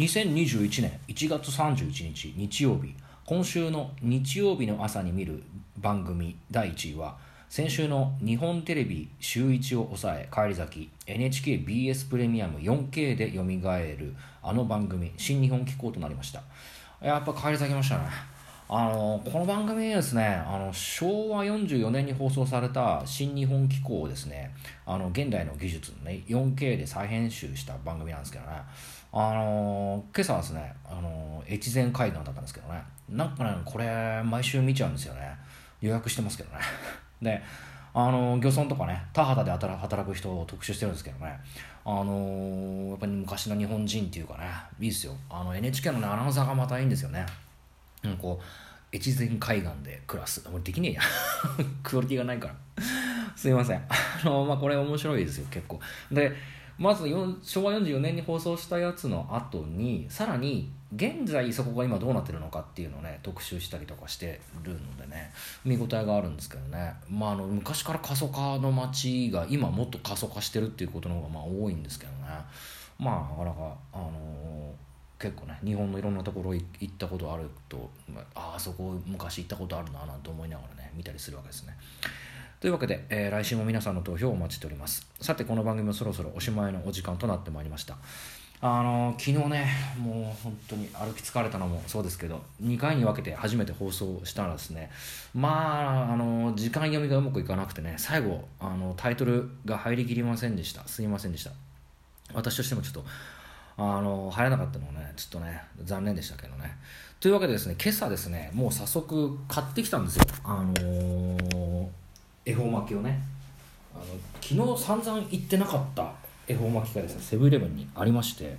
2021年1月31日日曜日今週の日曜日の朝に見る番組第1位は先週の日本テレビ週1を抑え返り咲き NHKBS プレミアム 4K でよみがえるあの番組新日本機構となりました。やっぱ返り咲きましたね。あのこの番組ですねあの昭和44年に放送された新日本機構をですね。あの現代の技術のね 4K で再編集した番組なんですけどね。あの今朝はですねあの越前海岸だったんですけどね。なんかねこれ毎週見ちゃうんですよね。予約してますけどね。であの漁村とかね田畑で働く人を特集してるんですけどね。あのやっぱり昔の日本人っていうかねいいですよ。あの NHK の、ね、アナウンサーがまたいいんですよね。うん。こう越前海岸で暮らす。俺できねえや。クオリティがないから。すいません。あのまあこれ面白いですよ結構。でまず昭和44年に放送したやつの後にさらに現在そこが今どうなってるのかっていうのをね特集したりとかしてるのでね見応えがあるんですけどね、まあ、あの昔から過疎化の街が今もっと過疎化してるっていうことの方がまあ多いんですけどね。まあなかなかあのー、結構ね日本のいろんなところ行ったことあるとああそこ昔行ったことあるななんて思いながらね見たりするわけですね。というわけで、えー、来週も皆さんの投票をお待ちしております。さてこの番組もそろそろおしまいのお時間となってまいりました。あの昨日ねもう本当に歩き疲れたのもそうですけど2回に分けて初めて放送したらですねまああの時間読みがうまくいかなくてね最後あのタイトルが入りきりませんでした。すいませんでした。私としてもちょっとあの入らなかったのはねちょっとね残念でしたけどね。というわけでですね今朝ですねもう早速買ってきたんですよ。あのー恵方巻きをね。あの昨日散々言ってなかった恵方巻きがですねセブンイレブンにありまして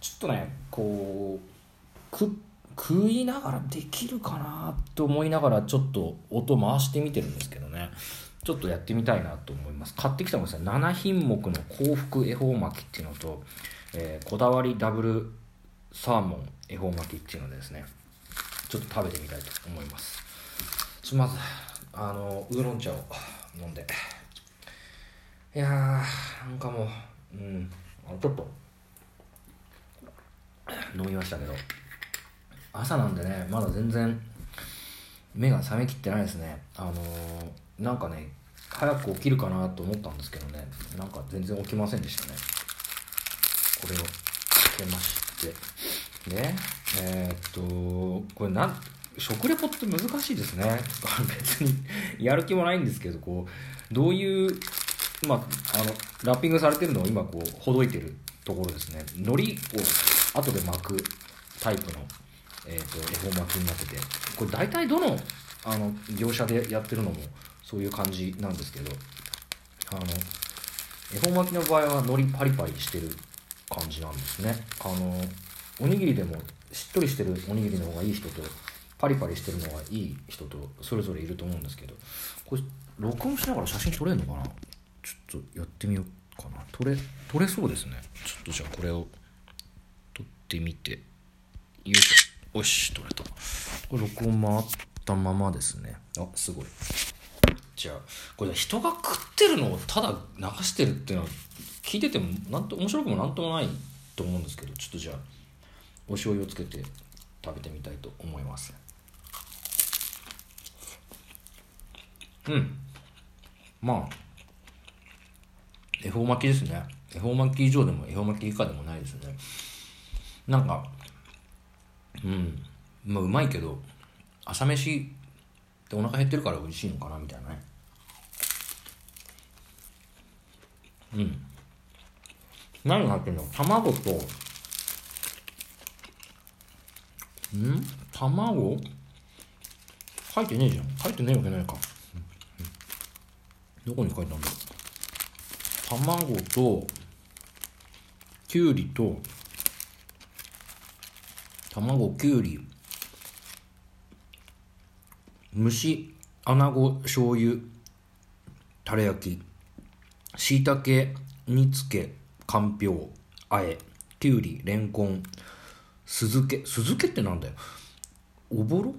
ちょっとねこうく食いながらできるかなと思いながらちょっと音回してみてるんですけどね。ちょっとやってみたいなと思います。買ってきたのがですね7品目の幸福恵方巻きっていうのと、えー、こだわりダブルサーモン恵方巻きっていうのでですね。ちょっと食べてみたいと思います。まずあのウーロン茶を飲んで。いやーなんかもううんちょっと飲みましたけど。朝なんでねまだ全然目が覚めきってないですね。あのー、なんかね早く起きるかなと思ったんですけどね。なんか全然起きませんでしたね。これをつけまして。でえー、っとこれなん食レポって難しいですね。別にやる気もないんですけどこうどういうまあ、あのラッピングされてるのを今こうほどいてるところですね。海苔を後で巻くタイプの、えーと、恵方巻きになってて。これ大体どのあの業者でやってるのもそういう感じなんですけど。あの恵方巻きの場合は海苔パリパリしてる感じなんですね。あのおにぎりでもしっとりしてるおにぎりの方がいい人とパリパリしてるのがいい人とそれぞれいると思うんですけどこれ録音しながら写真撮れるのかな？ちょっとやってみようかな。撮れ撮れそうですね。ちょっとじゃあこれを撮ってみて。よいしょ。よし撮れた。これ録音回ったままですね。あすごい。じゃあこれ人が食ってるのをただ流してるっていうのは聞いててもなんと面白くもなんともないと思うんですけどちょっとじゃあお醤油をつけて食べてみたいと思います。うん。まあ恵方巻きですね。恵方巻き以上でも恵方巻き以下でもないですね。なんかうん。まあうまいけど朝飯ってお腹減ってるから美味しいのかなみたいなね。うん。何が入ってんの？卵と。ん？卵？書いてねえじゃん。書いてねえわけないか、どこに書いたんだ卵ときゅうりと卵きゅうり。蒸し穴子醤油タレ焼きしいたけ煮つけかんぴょうあえきゅうりれんこん酢漬け。酢漬けってなんだよ。おぼろ？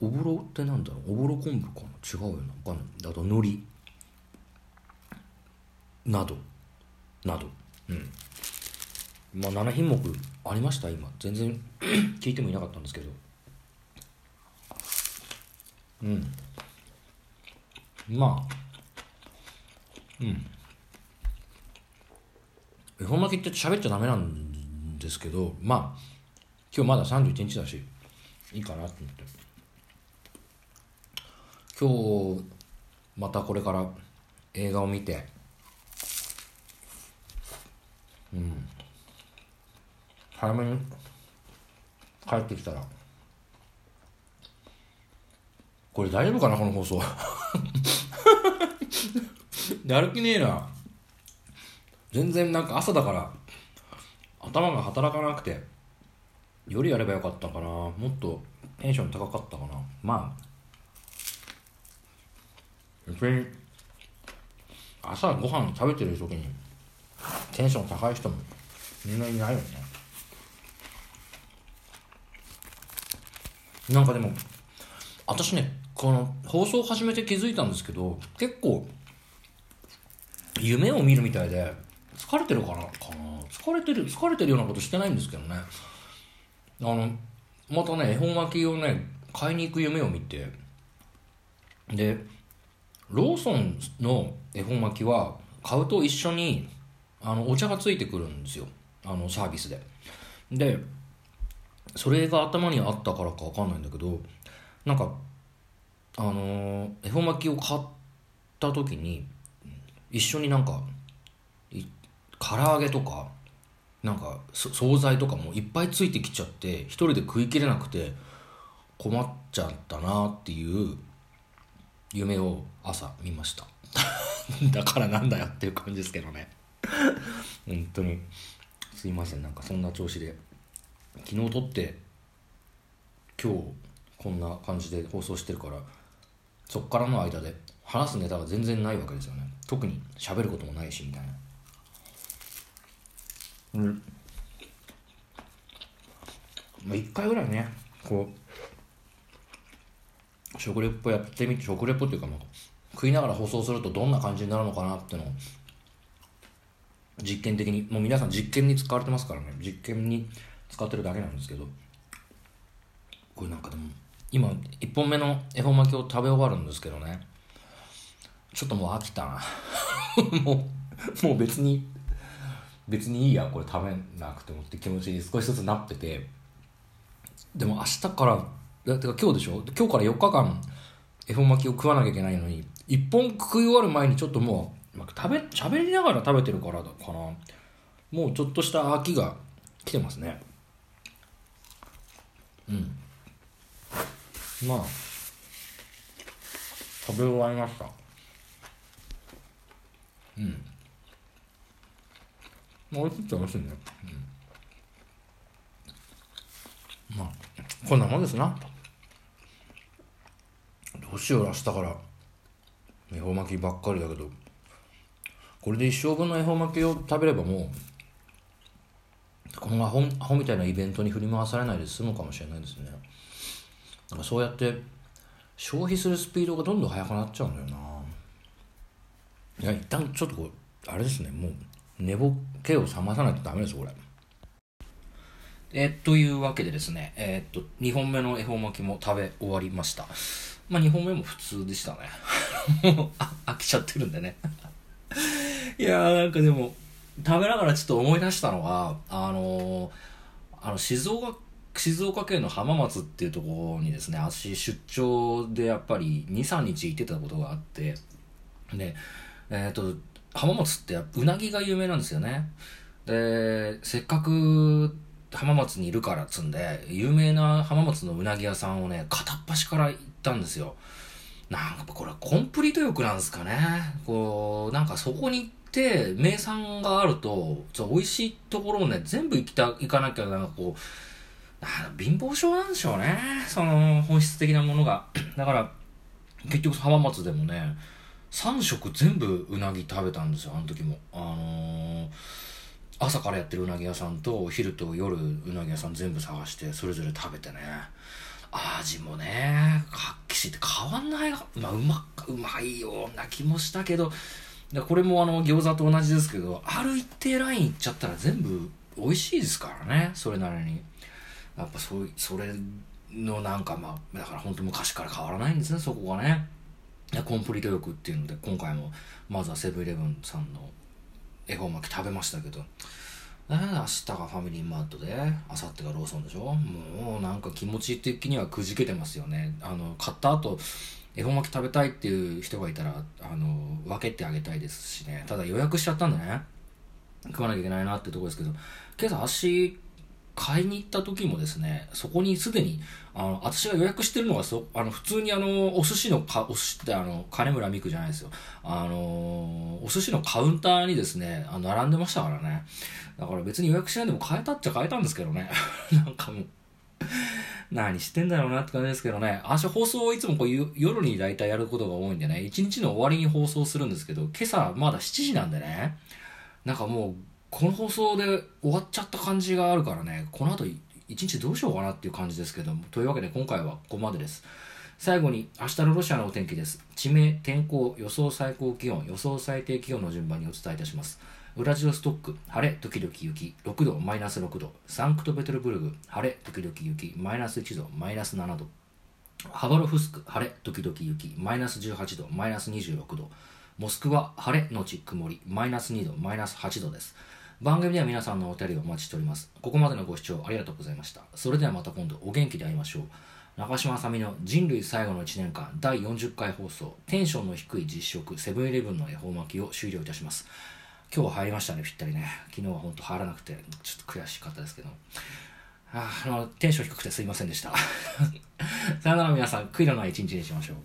おぼろってなんだろう？おぼろ昆布かな？違うよな。分かんない。あと海苔。など。など。うん。まあ7品目ありました？今。全然 聞いてもいなかったんですけど。うん。まあ。うん。恵方巻きって喋っちゃダメなんですけどまあ今日まだ31日だしいいかなと思って。今日またこれから映画を見て。うん。早めに帰ってきたら。これ大丈夫かなこの放送。やる気ねえな。全然なんか朝だから頭が働かなくて夜やればよかったかな。もっとテンション高かったかな。まあ。別に朝ご飯食べてる時にテンション高い人もみんないないよね。なんかでも私ねこの放送を始めて気づいたんですけど結構夢を見るみたいで疲れてるかなかな。疲れてる疲れてるようなことしてないんですけどね。あのまたね恵方巻きをね買いに行く夢を見てでローソンの恵方巻きは買うと一緒にあのお茶がついてくるんですよ。あのサービスで。でそれが頭にあったからか分かんないんだけどなんかあの恵方巻きを買った時に一緒になんか唐揚げとかなんか惣菜とかもいっぱいついてきちゃって一人で食いきれなくて困っちゃったなっていう夢を朝見ました。だからなんだよっていう感じですけどね。本当に。すいません。なんかそんな調子で昨日撮って今日こんな感じで放送してるからそっからの間で話すネタが全然ないわけですよね。特に喋ることもないしみたいな。うん。まあ1回ぐらいねこう食レポやってみて食レポっていうかまあ食いながら放送するとどんな感じになるのかなってのを実験的にもう皆さん実験に使われてますからね。実験に使ってるだけなんですけど。これなんかでも今1本目の恵方巻きを食べ終わるんですけどね。ちょっともう飽きたな。もうもう別に別にいいやこれ食べなくてもって気持ちに少しずつなってて。でも明日からてか今日でしょ？今日から4日間恵方巻きを食わなきゃいけないのに1本食い終わる前にちょっともう、まあ、食べ喋りながら食べてるからだかな。もうちょっとした飽きが来てますね。うん。まあ食べ終わりました。うん。美味しいっちゃ美味しいね。うん。まあこんなもんですな。どうしよう明日から。恵方巻きばっかりだけど。これで一生分の恵方巻きを食べればもうこのアホアホみたいなイベントに振り回されないで済むかもしれないですね。なんかそうやって消費するスピードがどんどん速くなっちゃうんだよな。いや一旦ちょっとこうあれですねもう寝ぼけを覚まさないとダメですこれ。えー、というわけでですねえー、っと2本目の恵方巻きも食べ終わりました。まあ2本目も普通でしたね。もう飽きちゃってるんでね。いやーなんかでも食べながらちょっと思い出したのがあのー、あの静岡静岡県の浜松っていうところにですね足出張でやっぱり23日行ってたことがあってでえっ、ー、と浜松ってうなぎが有名なんですよね。でせっかく浜松にいるからっつんで有名な浜松のうなぎ屋さんをね片っ端から行ったんですよ。なんかこれコンプリート欲なんですかね。こうなんかそこに行って名産があると美味しいところをね全部行きた行かなきゃなんかこう貧乏症なんでしょうね。その本質的なものが。だから結局浜松でもね3食全部うなぎ食べたんですよあの時も。あのー、朝からやってるうなぎ屋さんとお昼と夜うなぎ屋さん全部探してそれぞれ食べてね。味もね活気して変わんない、まあ、うまうまいような気もしたけどこれもあの餃子と同じですけどある一定ラインいっちゃったら全部美味しいですからねそれなりに。やっぱそうそれのなんかまあだから本当昔から変わらないんですねそこがね。コンプリート欲っていうので今回もまずはセブンイレブンさんの恵方巻き食べましたけど。明日がファミリーマートで明後日がローソンでしょ。もうなんか気持ち的にはくじけてますよね。あの買った後恵方巻き食べたいっていう人がいたらあの分けてあげたいですしね。ただ予約しちゃったんでね。食わなきゃいけないなってとこですけど。今朝足買いに行った時もですね、そこにすでに、あの、私が予約してるのがそ、あの、普通にあの、お寿司のか、お寿司ってあの、金村美久じゃないですよ。あの、お寿司のカウンターにですね、あの、並んでましたからね。だから別に予約しないでも買えたっちゃ買えたんですけどね。なんかもう、何してんだろうなって感じですけどね。私放送をいつもこう夜に大体やることが多いんでね、一日の終わりに放送するんですけど、今朝まだ7時なんでね、なんかもうこの放送で終わっちゃった感じがあるからね、この後一日どうしようかなっていう感じですけども。というわけで今回はここまでです。最後に明日のロシアのお天気です。地名、天候、予想最高気温、予想最低気温の順番にお伝えいたします。ウラジオストック、晴れ、時々雪、6度、マイナス6度。サンクトペテルブルグ、晴れ、時々雪、マイナス1度、マイナス7度。ハバロフスク、晴れ、時々雪、マイナス18度、マイナス26度。モスクワ、晴れのち曇り、マイナス2度、マイナス8度です。番組では皆さんのお便りをお待ちしております。ここまでのご視聴ありがとうございました。それではまた今度お元気で会いましょう。中島あさみの人類最後の1年間第40回放送テンションの低い実食セブンイレブンの恵方巻きを終了いたします。今日は入りましたね、ぴったりね。昨日は本当入らなくてちょっと悔しかったですけど。あのテンション低くてすいませんでした。さよなら皆さん、悔いのない一日にしましょう。